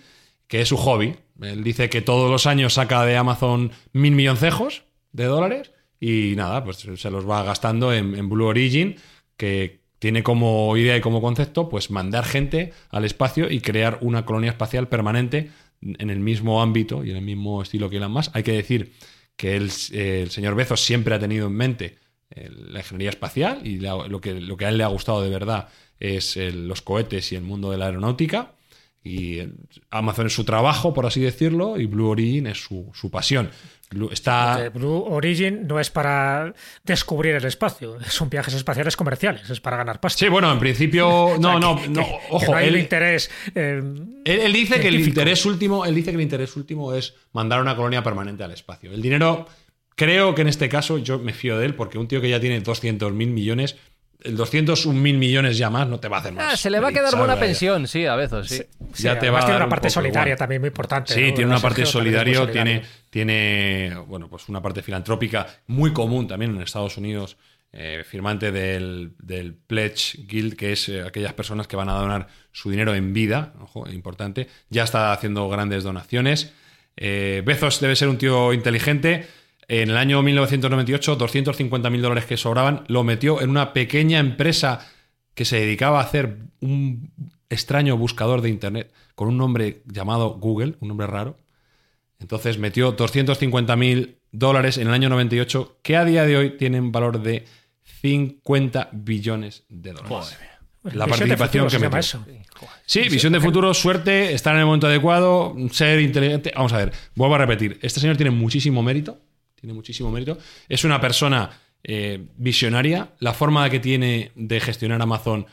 que es su hobby. Él dice que todos los años saca de Amazon mil milloncejos de dólares y nada, pues se los va gastando en, en Blue Origin, que tiene como idea y como concepto pues mandar gente al espacio y crear una colonia espacial permanente en el mismo ámbito y en el mismo estilo que Elon Musk. Hay que decir que el, el señor Bezos siempre ha tenido en mente eh, la ingeniería espacial y lo, que, lo que a él le ha gustado de verdad es el- los cohetes y el mundo de la aeronáutica. Y Amazon es su trabajo, por así decirlo, y Blue Origin es su, su pasión. Blue- está, Blue Origin no es para descubrir el espacio, son viajes espaciales comerciales, es para ganar pasta. Sí, bueno, en principio. No, no, Que- no. que- que Ojo, no hay un él, interés. eh, él- él dice que el interés último. Él dice que el interés último es mandar una colonia permanente al espacio. El dinero. Creo que en este caso yo me fío de él, porque un tío que ya tiene 200 mil millones, el 201 mil millones ya más no te va a hacer más. Ah, se le va a quedar buena pensión, sí, a veces, sí. sí, ya te va a tiene una un parte solidaria igual. también muy importante. Sí, ¿no? tiene una parte solidario. tiene, tiene, bueno, pues una parte filantrópica muy común también en Estados Unidos, eh, firmante del, del Pledge Guild, que es eh, aquellas personas que van a donar su dinero en vida, ojo, importante, ya está haciendo grandes donaciones. Eh, Bezos debe ser un tío inteligente. En el año 1998, 250 mil dólares que sobraban, lo metió en una pequeña empresa que se dedicaba a hacer un extraño buscador de Internet con un nombre llamado Google, un nombre raro. Entonces metió 250 mil dólares en el año 98, que a día de hoy tienen valor de 50 billones de dólares. La Visión de participación que metió. eso. Sí, visión de futuro, suerte, estar en el momento adecuado, ser inteligente. Vamos a ver, vuelvo a repetir. Este señor tiene muchísimo mérito. Tiene muchísimo mérito. Es una persona eh, visionaria. La forma que tiene de gestionar Amazon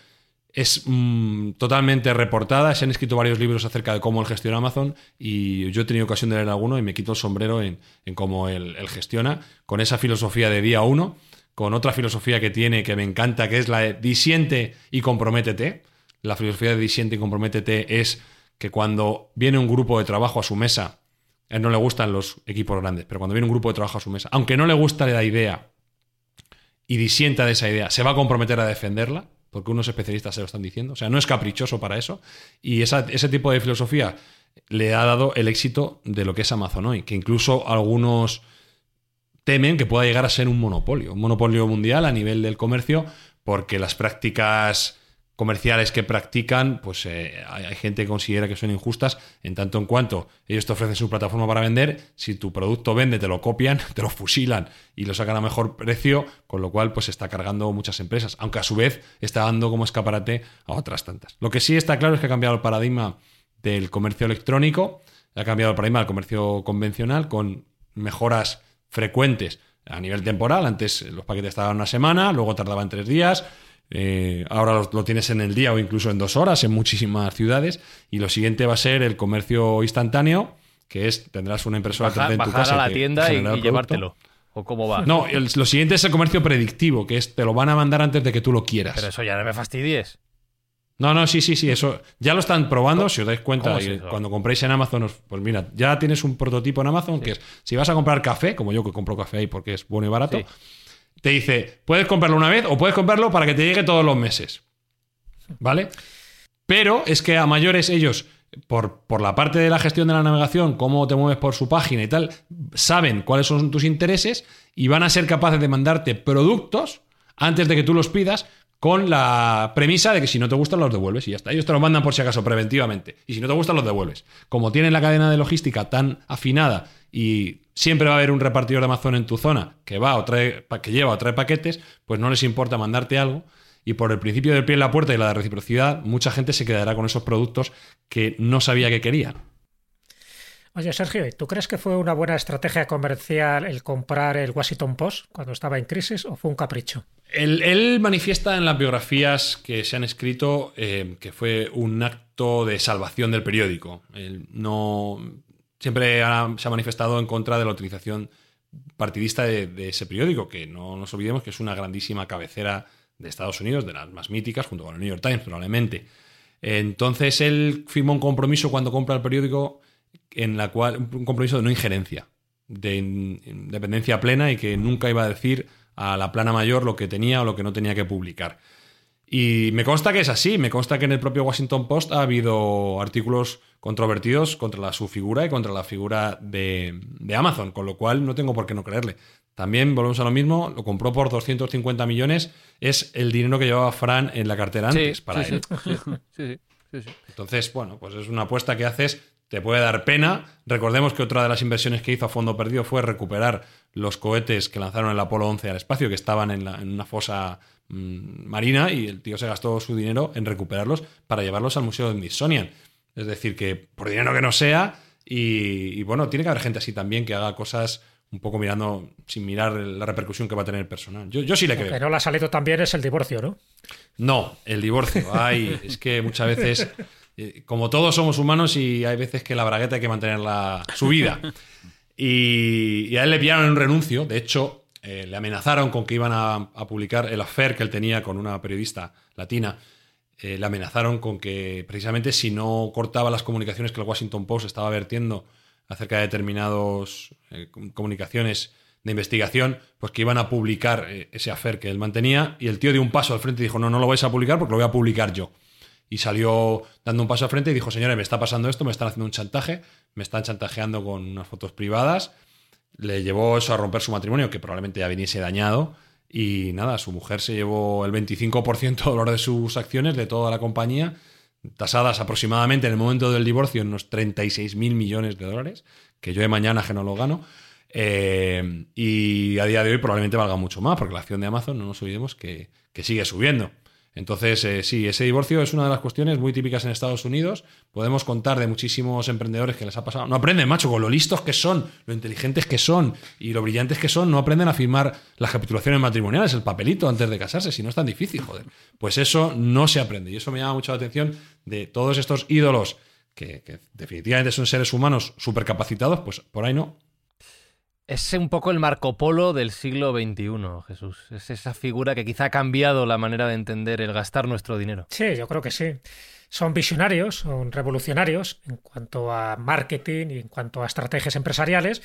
es mm, totalmente reportada. Se han escrito varios libros acerca de cómo él gestiona Amazon y yo he tenido ocasión de leer alguno y me quito el sombrero en, en cómo él, gestiona, con esa filosofía de día uno, con otra filosofía que tiene que me encanta, que es la de disiente y comprométete. La filosofía de disiente y comprométete es que cuando viene un grupo de trabajo a su mesa, A él no le gustan los equipos grandes, pero cuando viene un grupo de trabajo a su mesa, aunque no le gusta la idea y disienta de esa idea, se va a comprometer a defenderla, porque unos especialistas se lo están diciendo. O sea, no es caprichoso para eso. Y ese tipo de filosofía le ha dado el éxito de lo que es Amazon hoy, que incluso algunos temen que pueda llegar a ser un monopolio, un monopolio mundial a nivel del comercio, porque las prácticas comerciales que practican, pues eh, hay, gente que considera que son injustas en tanto en cuanto ellos te ofrecen su plataforma para vender, si tu producto vende te lo copian, te lo fusilan y lo sacan a mejor precio, con lo cual pues está cargando muchas empresas, aunque a su vez está dando como escaparate a otras tantas. Lo que sí está claro es que ha cambiado el paradigma del comercio electrónico, ha cambiado el paradigma del comercio convencional con mejoras frecuentes a nivel temporal. Antes los paquetes tardaban una semana, luego tardaban tres días. Eh, ahora lo, lo tienes en el día o incluso en dos horas en muchísimas ciudades. Y lo siguiente va a ser el comercio instantáneo, que es tendrás una impresora Baja- 3D en tu bajar casa a la que tienda y, llevártelo. ¿O cómo va? No, el- lo siguiente es el comercio predictivo, que es te lo van a mandar antes de que tú lo quieras. Pero eso ya no me fastidies. No, no, sí, sí, sí, eso ya lo están probando, si os dais cuenta, es cuando compréis en Amazon, pues mira, ya tienes un prototipo en Amazon que es, si vas a comprar café, como yo que compro café ahí porque es bueno y barato, Sí. Te dice, puedes comprarlo una vez o puedes comprarlo para que te llegue todos los meses. ¿Vale? Pero es que a mayores ellos, por, por la parte de la gestión de la navegación, cómo te mueves por su página y tal, saben cuáles son tus intereses y van a ser capaces de mandarte productos antes de que tú los pidas con la premisa de que si no te gustan los devuelves y ya está. Ellos te los mandan por si acaso preventivamente. Y si no te gustan los devuelves. Como tienen la cadena de logística tan afinada y siempre va a haber un repartidor de Amazon en tu zona que va o trae, que lleva o trae paquetes, pues no les importa mandarte algo. Y por el principio del pie en la puerta y la reciprocidad, mucha gente se quedará con esos productos que no sabía que querían. Oye, Sergio, ¿y ¿tú crees que fue una buena estrategia comercial el comprar el Washington Post cuando estaba en crisis o fue un capricho? Él, manifiesta en las biografías que se han escrito eh, que fue un acto de salvación del periódico. Él no siempre se ha manifestado en contra de la utilización partidista de, de ese periódico, que no nos olvidemos que es una grandísima cabecera de Estados Unidos, de las más míticas, junto con el New York Times probablemente. Entonces él firmó un compromiso cuando compra el periódico en la cual un compromiso de no injerencia, de in- independencia plena y que nunca iba a decir a la plana mayor lo que tenía o lo que no tenía que publicar. Y me consta que es así, me consta que en el propio Washington Post ha habido artículos controvertidos contra la, su figura y contra la figura de, de Amazon, con lo cual no tengo por qué no creerle. También volvemos a lo mismo, lo compró por 250 millones, es el dinero que llevaba Fran en la cartera antes Sí, para sí, él. sí. Entonces, bueno, pues es una apuesta que haces, te puede dar pena. Recordemos que otra de las inversiones que hizo a fondo perdido fue recuperar los cohetes que lanzaron el Apolo 11 al espacio, que estaban en, la- en una fosa mm, marina, y el tío se gastó su dinero en recuperarlos para llevarlos al Museo de Smithsonian. Es decir, que por dinero que no sea, y, y bueno, tiene que haber gente así también que haga cosas un poco mirando, sin mirar la repercusión que va a tener el personal. Yo, yo sí le creo. Ha salido tan bien es el divorcio, ¿no? No, el divorcio. Ay, es que muchas veces, como todos somos humanos y hay veces que la bragueta hay que mantenerla subida. Y, y a él le pillaron un renuncio. De hecho, eh, le amenazaron con que iban a, a publicar el affair que él tenía con una periodista latina. Eh, le amenazaron con que precisamente si no cortaba las comunicaciones que el Washington Post estaba vertiendo acerca de determinados eh, com- comunicaciones de investigación, pues que iban a publicar eh, ese affair que él mantenía y el tío dio un paso al frente y dijo, no, no lo vais a publicar porque lo voy a publicar yo. Y salió dando un paso al frente y dijo, señores, me está pasando esto, me están haciendo un chantaje, me están chantajeando con unas fotos privadas. Le llevó eso a romper su matrimonio, que probablemente ya viniese dañado. Y nada, su mujer se llevó el 25% de de sus acciones de toda la compañía, tasadas aproximadamente en el momento del divorcio en unos 36 mil millones de dólares, que yo de mañana que no lo gano. Eh, y a día de hoy probablemente valga mucho más, porque la acción de Amazon, no nos olvidemos, que, que sigue subiendo. Entonces, eh, sí, ese divorcio es una de las cuestiones muy típicas en Estados Unidos. Podemos contar de muchísimos emprendedores que les ha pasado. No aprenden, macho, con lo listos que son, lo inteligentes que son y lo brillantes que son, no aprenden a firmar las capitulaciones matrimoniales, el papelito antes de casarse, si no es tan difícil, joder. Pues eso no se aprende. Y eso me llama mucho la atención de todos estos ídolos que, que definitivamente son seres humanos supercapacitados, pues por ahí no. Es un poco el Marco Polo del siglo XXI, Jesús. Es esa figura que quizá ha cambiado la manera de entender el gastar nuestro dinero. Sí, yo creo que sí. son visionarios, son revolucionarios en cuanto a marketing y en cuanto a estrategias empresariales.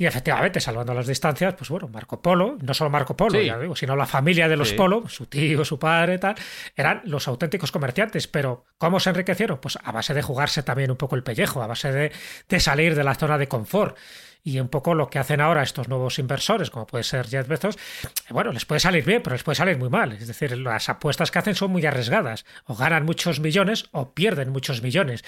Y efectivamente, salvando las distancias, pues bueno, Marco Polo, no solo Marco Polo, Sí. ya digo, sino la familia de los Sí. Polo, su tío, su padre, tal, eran los auténticos comerciantes. Pero, ¿cómo se enriquecieron? Pues a base de jugarse también un poco el pellejo, a base de, de salir de la zona de confort. Y un poco lo que hacen ahora estos nuevos inversores, como puede ser Jeff Bezos, bueno, les puede salir bien, pero les puede salir muy mal. Es decir, las apuestas que hacen son muy arriesgadas. O ganan muchos millones o pierden muchos millones.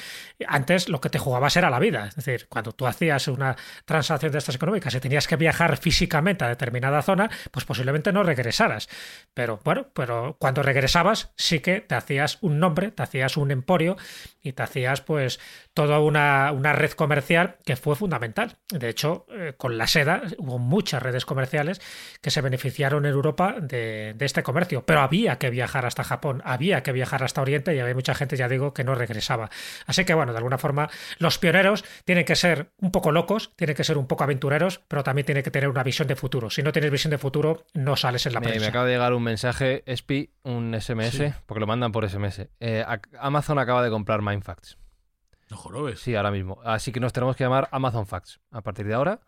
Antes lo que te jugabas era la vida. Es decir, cuando tú hacías una transacción de estas económicas y tenías que viajar físicamente a determinada zona, pues posiblemente no regresaras. Pero bueno, pero cuando regresabas sí que te hacías un nombre, te hacías un emporio y te hacías pues toda una, una red comercial que fue fundamental. De hecho, eh, con la seda hubo muchas redes comerciales que se beneficiaron en Europa de, de este comercio, pero había que viajar hasta Japón, había que viajar hasta Oriente y había mucha gente, ya digo, que no regresaba. Así que bueno, de alguna forma los pioneros tienen que ser un poco locos, tienen que ser un poco aventureros, pero también tienen que tener una visión de futuro. Si no tienes visión de futuro, no sales en la Me, me prensa. acaba de llegar un mensaje, SPI, un SMS, porque lo mandan por SMS. Eh, Amazon acaba de comprar Mindfacts. No jorobes. Sí, ahora mismo. Así que nos tenemos que llamar Amazon Facts. A partir de ahora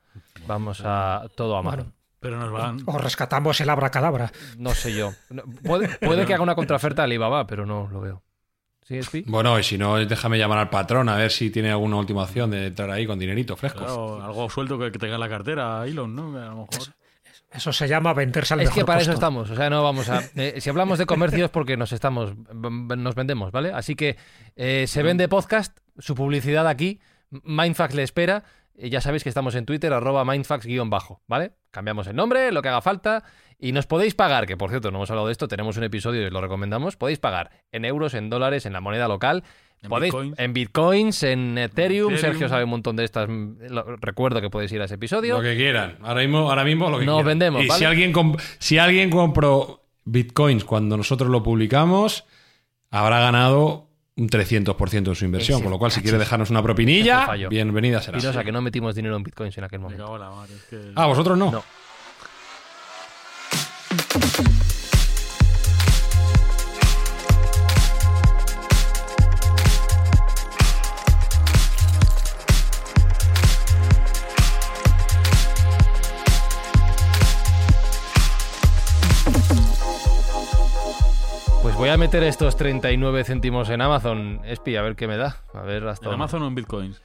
vamos a todo Amazon. Bueno, Pero nos van. o rescatamos el abracadabra. No sé yo. No, puede, puede que haga una contraoferta a Alibaba, pero no lo veo. Bueno, y si no, déjame llamar al patrón a ver si tiene alguna última opción de entrar ahí con dinerito fresco. Claro, algo suelto que, que tenga en la cartera, Elon, ¿no? A lo mejor. Eso se llama venderse al Es mejor que para eso estamos. O sea, no vamos a. eh, si hablamos de comercio es porque nos estamos. Nos vendemos, ¿vale? Así que eh, se vende podcast, su publicidad aquí. Mindfax le espera. Eh, ya sabéis que estamos en Twitter, arroba mindfax-bajo, ¿vale? Cambiamos el nombre, lo que haga falta. Y nos podéis pagar, que por cierto, no hemos hablado de esto, tenemos un episodio y os lo recomendamos. Podéis pagar en euros, en dólares, en la moneda local. En podéis, bitcoins. en bitcoins, en Ethereum. Ethereum. Sergio sabe un montón de estas. mm, lo- recuerdo que podéis ir a ese episodio. Lo que quieran. Ahora mismo, ahora mismo lo que Nos quieran. vendemos, Y ¿vale? si alguien, si alguien compró bitcoins cuando nosotros lo publicamos, habrá ganado un 300% de su inversión. Ese Con lo cual, si quiere dejarnos una propinilla, bienvenida será. Pinoza, que no metimos dinero en bitcoins en aquel Me momento. cago en la madre. Es que... Ah, vosotros no. No. Voy a meter estos 39 céntimos en Amazon, Espi, a ver qué me da. A ver hasta ¿En dónde. Amazon o en bitcoins?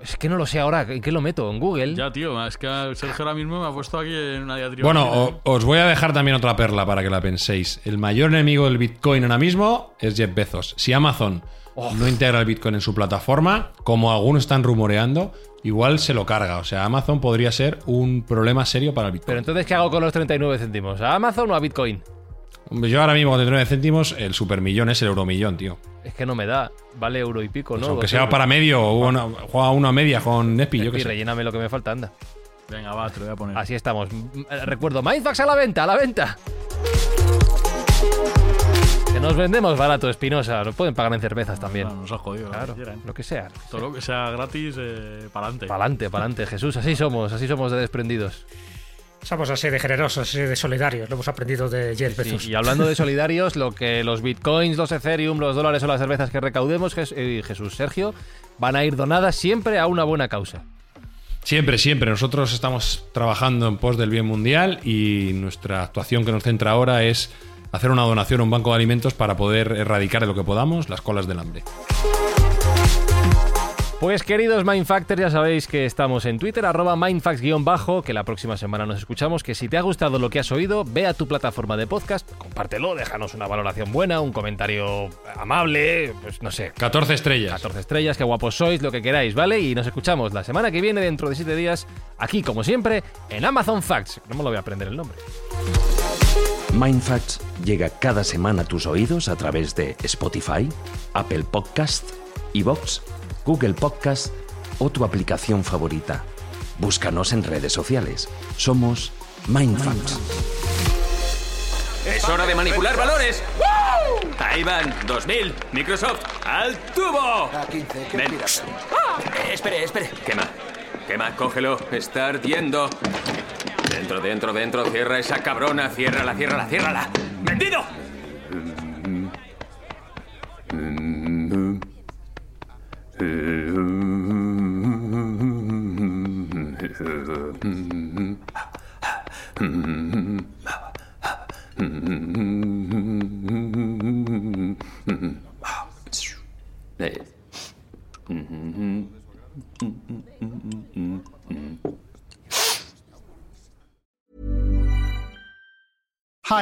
Es que no lo sé ahora. ¿En qué lo meto? ¿En Google? Ya, tío, es que Sergio ahora mismo me ha puesto aquí en una diatriba. Bueno, o- os voy a dejar también otra perla para que la penséis. El mayor enemigo del Bitcoin ahora mismo es Jeff Bezos. Si Amazon no integra el Bitcoin en su plataforma, como algunos están rumoreando, igual se lo carga. O sea, Amazon podría ser un problema serio para el Bitcoin. Pero entonces, ¿qué hago con los 39 céntimos? ¿A Amazon o a Bitcoin? Hombre, Yo ahora mismo con 39 céntimos, el supermillón es el euromillón, tío. Es que no me da. Vale euro y pico, Pues ¿no? aunque sea euros. para medio, o una- juega uno a media con Nespi, yo Espi, que sé. relléname lo que me falta, anda. Venga, va, te lo voy a poner. Así estamos. M- eh, Recuerdo, Mindfax a la venta, a la venta. Que nos vendemos barato, Espinosa. Nos pueden pagar en cervezas también. No, nos ha jodido. lo Claro, que quieran. lo que sea. Todo lo que sea gratis, eh, para adelante. Pa'lante, pa'lante, Jesús. Así somos, así somos de desprendidos. Somos así de generosos, así de solidarios. Lo hemos aprendido de Jeff Sí, Bezos. y hablando de solidarios, lo que los bitcoins, los Ethereum, los dólares o las cervezas que recaudemos, eh, Jesús Sergio, van a ir donadas siempre a una buena causa. Siempre, siempre. Nosotros estamos trabajando en pos del bien mundial y nuestra actuación que nos centra ahora es hacer una donación a un banco de alimentos para poder erradicar de lo que podamos las colas del hambre. Pues queridos Mindfactors, ya sabéis que estamos en Twitter, arroba mindfax-bajo, que la próxima semana nos escuchamos, que si te ha gustado lo que has oído, ve a tu plataforma de podcast, compártelo, déjanos una valoración buena, un comentario amable, pues no sé, 14 estrellas. 14 estrellas, qué guapos sois, lo que queráis, ¿vale? Y nos escuchamos la semana que viene, dentro de 7 días, aquí como siempre, en Amazon Facts. No me lo voy a aprender el nombre. Mindfacts llega cada semana a tus oídos a través de Spotify, Apple Podcast, Evox, Google Podcast o tu aplicación favorita. Búscanos en redes sociales. Somos Mindfacts. Es hora de manipular valores. Ahí van, 2000. Microsoft, al tubo. A 15, ¿qué Ven. Eh, espere, espere. Quema. Quema, cógelo. Está ardiendo. Dentro, dentro, dentro. Cierra esa cabrona. Ciérrala, ciérrala, ciérrala. ¡Vendido!